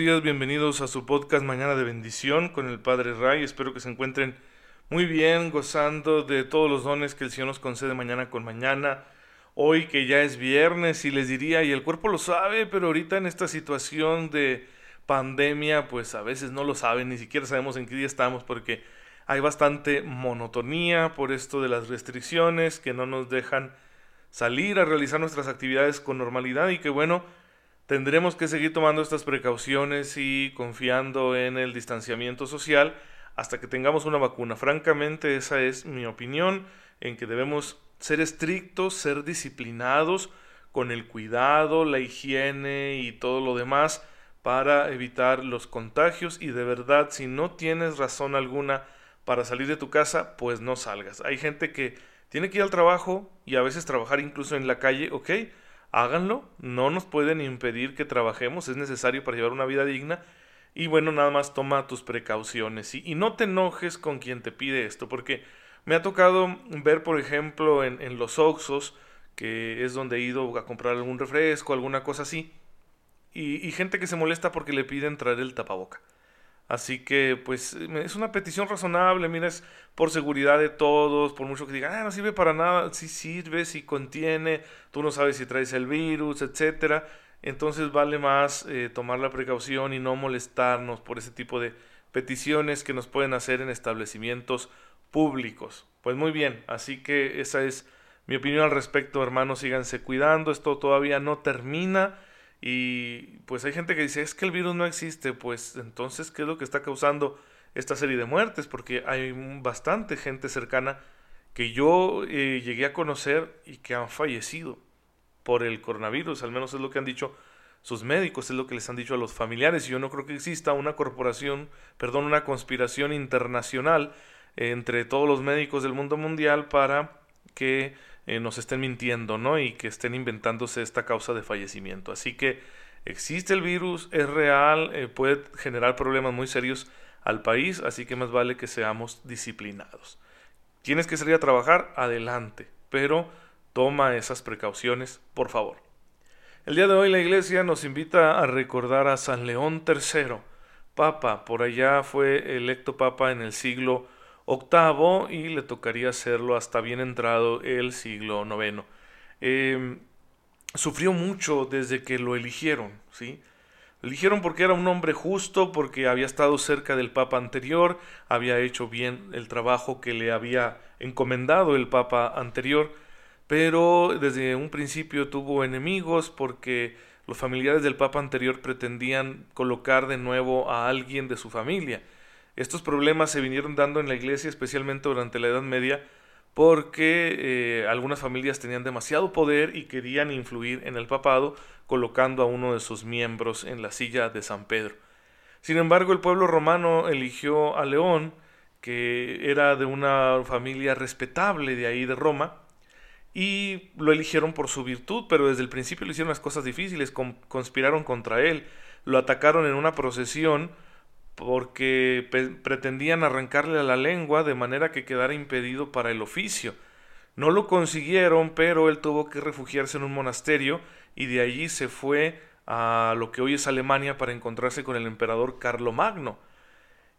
días, bienvenidos a su podcast Mañana de Bendición con el Padre Ray. Espero que se encuentren muy bien, gozando de todos los dones que el Señor nos concede mañana con mañana. Hoy que ya es viernes y les diría, y el cuerpo lo sabe, pero ahorita en esta situación de pandemia, pues a veces no lo saben, ni siquiera sabemos en qué día estamos porque hay bastante monotonía por esto de las restricciones que no nos dejan salir a realizar nuestras actividades con normalidad y que bueno, Tendremos que seguir tomando estas precauciones y confiando en el distanciamiento social hasta que tengamos una vacuna. Francamente, esa es mi opinión, en que debemos ser estrictos, ser disciplinados con el cuidado, la higiene y todo lo demás para evitar los contagios y de verdad si no tienes razón alguna para salir de tu casa, pues no salgas. Hay gente que tiene que ir al trabajo y a veces trabajar incluso en la calle, ok, háganlo, no nos pueden impedir que trabajemos, es necesario para llevar una vida digna. Y bueno, nada más toma tus precauciones y, no te enojes con quien te pide esto, porque me ha tocado ver, por ejemplo, en, los Oxos, que es donde he ido a comprar algún refresco, alguna cosa así, y, y gente que se molesta porque le piden traer el tapaboca. Así que, pues, es una petición razonable, mira, es por seguridad de todos, por mucho que digan, ah, no sirve para nada, sí sirve, sí contiene, tú no sabes si traes el virus, etcétera. Entonces vale más eh, tomar la precaución y no molestarnos por ese tipo de peticiones que nos pueden hacer en establecimientos públicos. Pues muy bien, así que esa es mi opinión al respecto, hermanos, síganse cuidando, esto todavía no termina y pues hay gente que dice, es que el virus no existe, pues entonces, ¿qué es lo que está causando esta serie de muertes? Porque hay bastante gente cercana que yo eh, llegué a conocer y que han fallecido por el coronavirus, al menos es lo que han dicho sus médicos, es lo que les han dicho a los familiares. Yo no creo que exista una corporación, perdón, una conspiración internacional entre todos los médicos del mundo mundial para que eh, nos estén mintiendo, ¿no? Y que estén inventándose esta causa de fallecimiento. Así que existe el virus, es real, eh, puede generar problemas muy serios al país, así que más vale que seamos disciplinados. Tienes que salir a trabajar, adelante, pero toma esas precauciones, por favor. El día de hoy la iglesia nos invita a recordar a San León III, Papa, por allá fue electo Papa en el siglo octavo y le tocaría hacerlo hasta bien entrado el siglo noveno. Em, sufrió mucho desde que lo eligieron, ¿sí? eligieron porque era un hombre justo, porque había estado cerca del Papa anterior, había hecho bien el trabajo que le había encomendado el Papa anterior, pero desde un principio tuvo enemigos porque los familiares del Papa anterior pretendían colocar de nuevo a alguien de su familia. Estos problemas se vinieron dando en la iglesia, especialmente durante la Edad Media, porque eh, algunas familias tenían demasiado poder y querían influir en el papado, colocando a uno de sus miembros en la silla de San Pedro. Sin embargo, el pueblo romano eligió a León, que era de una familia respetable de ahí de Roma, y lo eligieron por su virtud, pero desde el principio le hicieron las cosas difíciles, conspiraron contra él, lo atacaron en una procesión, porque pretendían arrancarle a la lengua de manera que quedara impedido para el oficio. No lo consiguieron, pero él tuvo que refugiarse en un monasterio y de allí se fue a lo que hoy es Alemania para encontrarse con el emperador Carlomagno.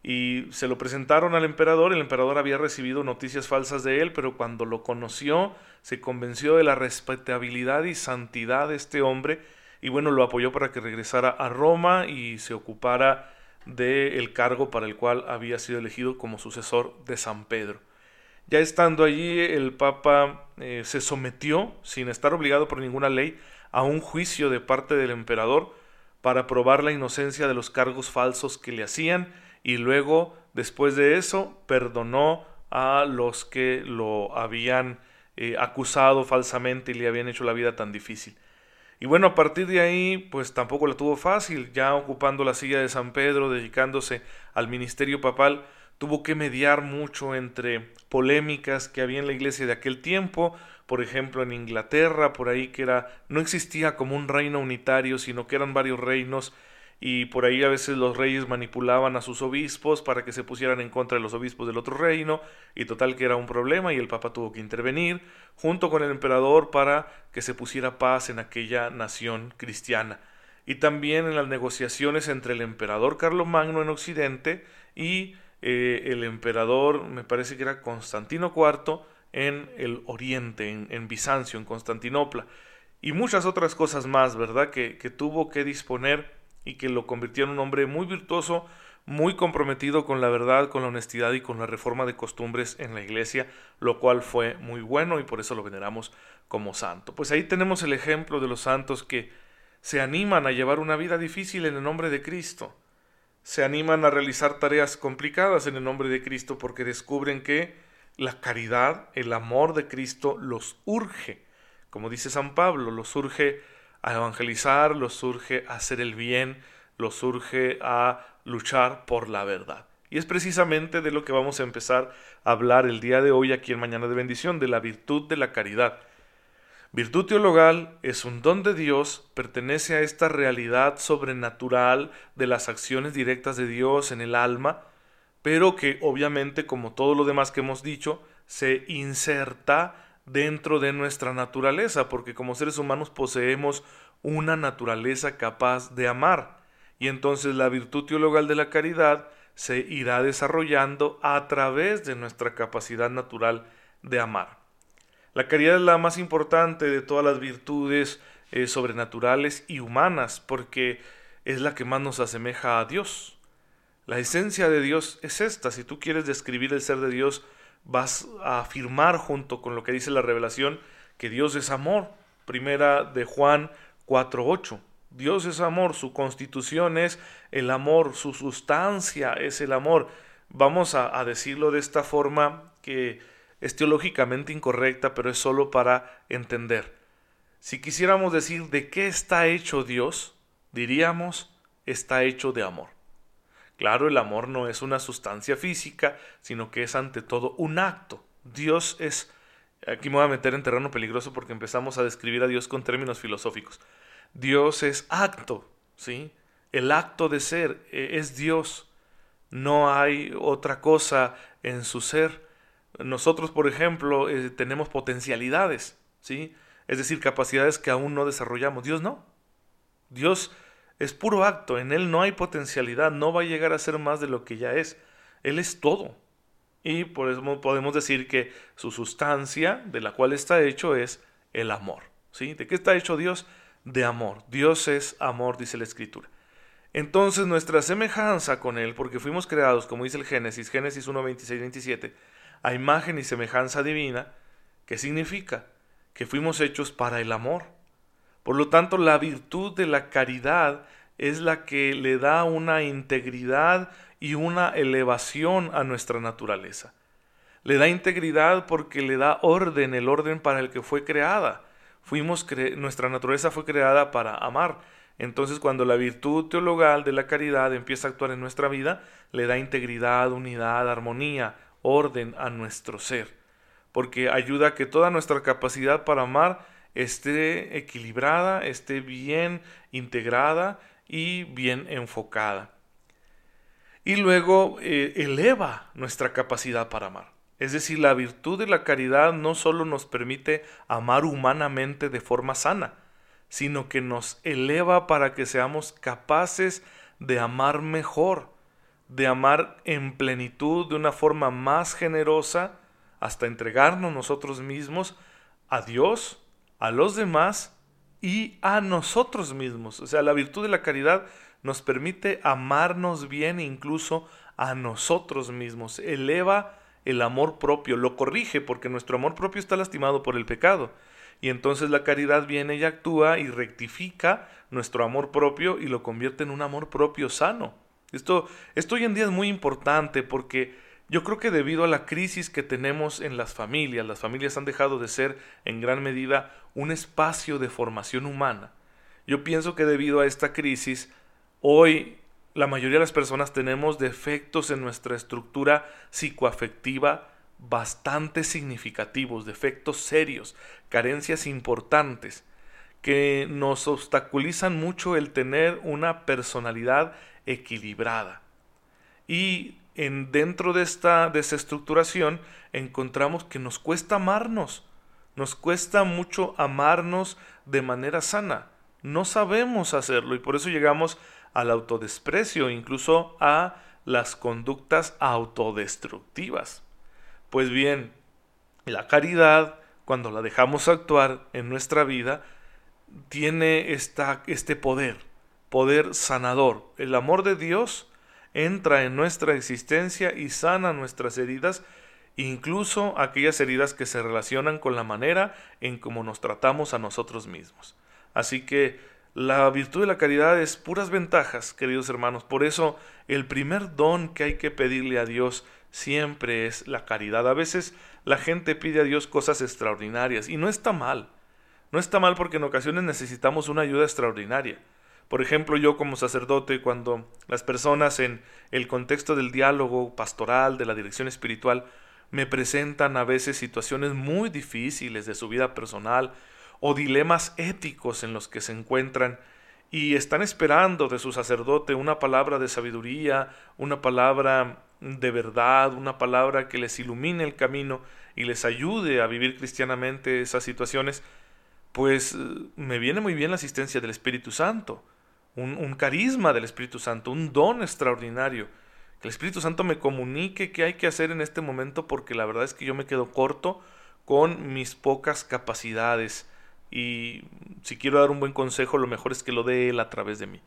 Y se lo presentaron al emperador, el emperador había recibido noticias falsas de él, pero cuando lo conoció se convenció de la respetabilidad y santidad de este hombre y bueno, lo apoyó para que regresara a Roma y se ocupara del cargo para el cual había sido elegido como sucesor de San Pedro. Ya estando allí, el Papa eh, se sometió, sin estar obligado por ninguna ley, a un juicio de parte del emperador para probar la inocencia de los cargos falsos que le hacían y luego, después de eso, perdonó a los que lo habían eh, acusado falsamente y le habían hecho la vida tan difícil. Y bueno, a partir de ahí, pues tampoco la tuvo fácil, ya ocupando la silla de San Pedro, dedicándose al ministerio papal, tuvo que mediar mucho entre polémicas que había en la iglesia de aquel tiempo, por ejemplo en Inglaterra, por ahí que era, no existía como un reino unitario, sino que eran varios reinos y por ahí a veces los reyes manipulaban a sus obispos para que se pusieran en contra de los obispos del otro reino, y total que era un problema y el Papa tuvo que intervenir junto con el emperador para que se pusiera paz en aquella nación cristiana. y también en las negociaciones entre el emperador Carlomagno en Occidente y eh, el emperador, me parece que era Constantino IV, en el Oriente, en, Bizancio, en Constantinopla, y muchas otras cosas más, ¿verdad? Que, que tuvo que disponer y que lo convirtió en un hombre muy virtuoso, muy comprometido con la verdad, con la honestidad y con la reforma de costumbres en la iglesia, lo cual fue muy bueno y por eso lo veneramos como santo. Pues ahí tenemos el ejemplo de los santos que se animan a llevar una vida difícil en el nombre de Cristo. Se animan a realizar tareas complicadas en el nombre de Cristo porque descubren que la caridad, el amor de Cristo los urge. Como dice San Pablo, los urge a evangelizar, los urge a hacer el bien, los urge a luchar por la verdad. Y es precisamente de lo que vamos a empezar a hablar el día de hoy aquí en Mañana de Bendición, de la virtud de la caridad. Virtud teologal es un don de Dios, pertenece a esta realidad sobrenatural de las acciones directas de Dios en el alma, pero que obviamente, como todo lo demás que hemos dicho, se inserta dentro de nuestra naturaleza, porque como seres humanos poseemos una naturaleza capaz de amar. Y entonces la virtud teologal de la caridad se irá desarrollando a través de nuestra capacidad natural de amar. La caridad es la más importante de todas las virtudes eh, sobrenaturales y humanas porque es la que más nos asemeja a Dios. La esencia de Dios es esta. Si tú quieres describir el ser de Dios, vas a afirmar junto con lo que dice la revelación que Dios es amor. Primera de Juan 4.8. Dios es amor, su constitución es el amor, su sustancia es el amor. Vamos a, decirlo de esta forma que es teológicamente incorrecta, pero es solo para entender. Si quisiéramos decir de qué está hecho Dios, diríamos está hecho de amor. Claro, el amor no es una sustancia física, sino que es ante todo un acto. Dios es... Aquí me voy a meter en terreno peligroso porque empezamos a describir a Dios con términos filosóficos. Dios es acto, ¿sí? El acto de ser e, es Dios. No hay otra cosa en su ser. Nosotros, por ejemplo, eh, tenemos potencialidades, ¿sí? Es decir, capacidades que aún no desarrollamos. Dios no. Dios es puro acto, en Él no hay potencialidad, no va a llegar a ser más de lo que ya es. Él es todo. Y por eso podemos decir que su sustancia, de la cual está hecho, es el amor. ¿sí? ¿De qué está hecho Dios? de amor. Dios es amor, dice la Escritura. Entonces nuestra semejanza con Él, porque fuimos creados, como dice el Génesis, Génesis 1, 26, 27, a imagen y semejanza divina, ¿qué significa? Que fuimos hechos para el amor. Por lo tanto, la virtud de la caridad es la que le da una integridad y una elevación a nuestra naturaleza. Le da integridad porque le da orden, el orden para el que fue creada fuimos nuestra naturaleza fue creada para amar. Entonces cuando la virtud teologal de la caridad empieza a actuar en nuestra vida, le da integridad, unidad, armonía, orden a nuestro ser, porque ayuda a que toda nuestra capacidad para amar esté equilibrada, esté bien integrada y bien enfocada. Y luego eh, eleva nuestra capacidad para amar. Es decir, la virtud de la caridad no solo nos permite amar humanamente de forma sana, sino que nos eleva para que seamos capaces de amar mejor, de amar en plenitud, de una forma más generosa, hasta entregarnos nosotros mismos a Dios, a los demás y a nosotros mismos. O sea, la virtud de la caridad nos permite amarnos bien incluso a nosotros mismos, eleva el amor propio, lo corrige porque nuestro amor propio está lastimado por el pecado. Y entonces la caridad viene y actúa y rectifica nuestro amor propio y lo convierte en un amor propio sano. Esto, esto hoy en día es muy importante porque yo creo que debido a la crisis que tenemos en las familias, las familias han dejado de ser en gran medida un espacio de formación humana. Yo pienso que debido a esta crisis, hoy la mayoría de las personas tenemos defectos en nuestra estructura psicoafectiva bastante significativos, defectos serios, carencias importantes, que nos obstaculizan mucho el tener una personalidad equilibrada. Y en, dentro de esta desestructuración encontramos que nos cuesta amarnos, nos cuesta mucho amarnos de manera sana. no sabemos hacerlo y por eso llegamos al autodesprecio, incluso a las conductas autodestructivas. Pues bien, la caridad, cuando la dejamos actuar en nuestra vida, tiene esta, este poder, poder sanador. El amor de Dios entra en nuestra existencia y sana nuestras heridas, incluso aquellas heridas que se relacionan con la manera en cómo nos tratamos a nosotros mismos. Así que la virtud de la caridad es puras ventajas, queridos hermanos. Por eso el primer don que hay que pedirle a Dios siempre es la caridad. A veces la gente pide a Dios cosas extraordinarias y no está mal. No está mal porque en ocasiones necesitamos una ayuda extraordinaria. Por ejemplo, yo como sacerdote, cuando las personas en el contexto del diálogo pastoral, de la dirección espiritual, me presentan a veces situaciones muy difíciles de su vida personal o dilemas éticos en los que se encuentran y están esperando de su sacerdote una palabra de sabiduría, una palabra de verdad, una palabra que les ilumine el camino y les ayude a vivir cristianamente esas situaciones, pues me viene muy bien la asistencia del Espíritu Santo, un, carisma del Espíritu Santo, un don extraordinario. Que el Espíritu Santo me comunique qué hay que hacer en este momento porque la verdad es que yo me quedo corto con mis pocas capacidades y si quiero dar un buen consejo lo mejor es que lo dé Él a través de mí.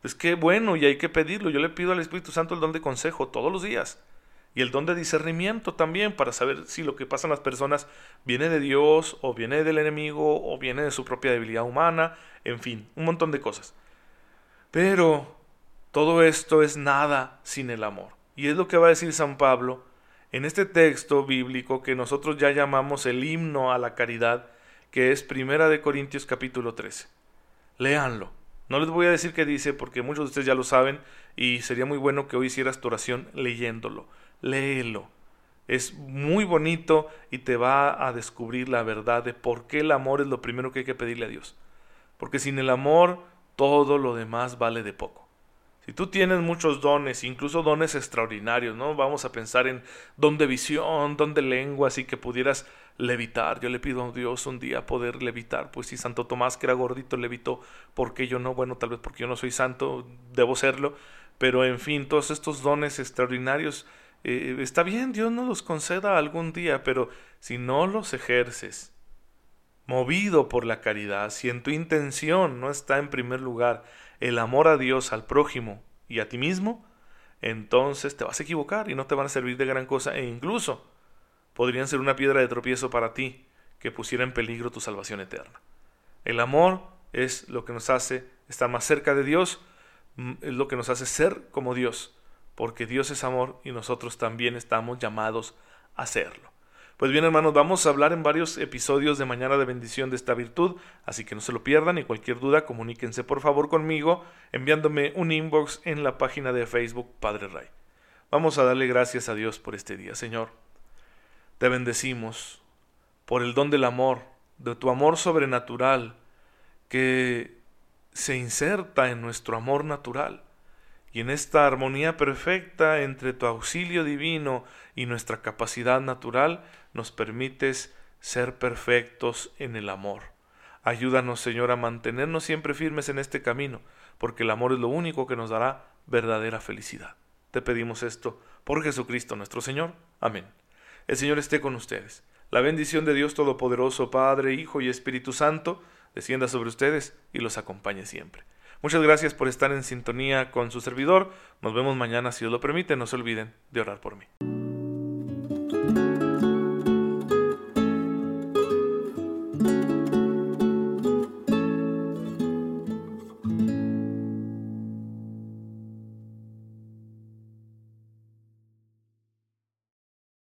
Pues qué bueno y hay que pedirlo. Yo le pido al Espíritu Santo el don de consejo todos los días. Y el don de discernimiento también para saber si lo que pasa en las personas viene de Dios o viene del enemigo o viene de su propia debilidad humana. En fin, un montón de cosas. Pero todo esto es nada sin el amor. Y es lo que va a decir San Pablo en este texto bíblico que nosotros ya llamamos el himno a la caridad, que es Primera de Corintios capítulo 13. Léanlo. No les voy a decir qué dice porque muchos de ustedes ya lo saben y sería muy bueno que hoy hicieras tu oración leyéndolo. Léelo. Es muy bonito y te va a descubrir la verdad de por qué el amor es lo primero que hay que pedirle a Dios. Porque sin el amor todo lo demás vale de poco. Si tú tienes muchos dones, incluso dones extraordinarios, ¿no? Vamos a pensar en don de visión, don de lengua, así que pudieras levitar. Yo le pido a Dios un día poder levitar. Pues si Santo Tomás, que era gordito, levitó, ¿por qué yo no? Bueno, tal vez porque yo no soy santo, debo serlo. Pero en fin, todos estos dones extraordinarios, eh, está bien, Dios nos los conceda algún día, pero si no los ejerces, movido por la caridad, si en tu intención no está en primer lugar el amor a Dios, al prójimo y a ti mismo, entonces te vas a equivocar y no te van a servir de gran cosa e incluso podrían ser una piedra de tropiezo para ti que pusiera en peligro tu salvación eterna. El amor es lo que nos hace estar más cerca de Dios, mm, es lo que nos hace ser como Dios, porque Dios es amor y nosotros también estamos llamados a serlo. Pues bien hermanos, vamos a hablar en varios episodios de Mañana de Bendición de esta virtud, así que no se lo pierdan y cualquier duda comuníquense por favor conmigo enviándome un inbox en la página de Facebook Padre Ray. Vamos a darle gracias a Dios por este día, Señor. Te bendecimos por el don del amor, de tu amor sobrenatural, que se inserta en nuestro amor natural. Y en esta armonía perfecta entre tu auxilio divino y nuestra capacidad natural, nos permites ser perfectos en el amor. Ayúdanos, Señor, a mantenernos siempre firmes en este camino, porque el amor es lo único que nos dará verdadera felicidad. Te pedimos esto por Jesucristo nuestro Señor. Amén. El Señor esté con ustedes. La bendición de Dios Todopoderoso, Padre, Hijo y Espíritu Santo, descienda sobre ustedes y los acompañe siempre. Muchas gracias por estar en sintonía con su servidor. Nos vemos mañana si Dios lo permite. No se olviden de orar por mí.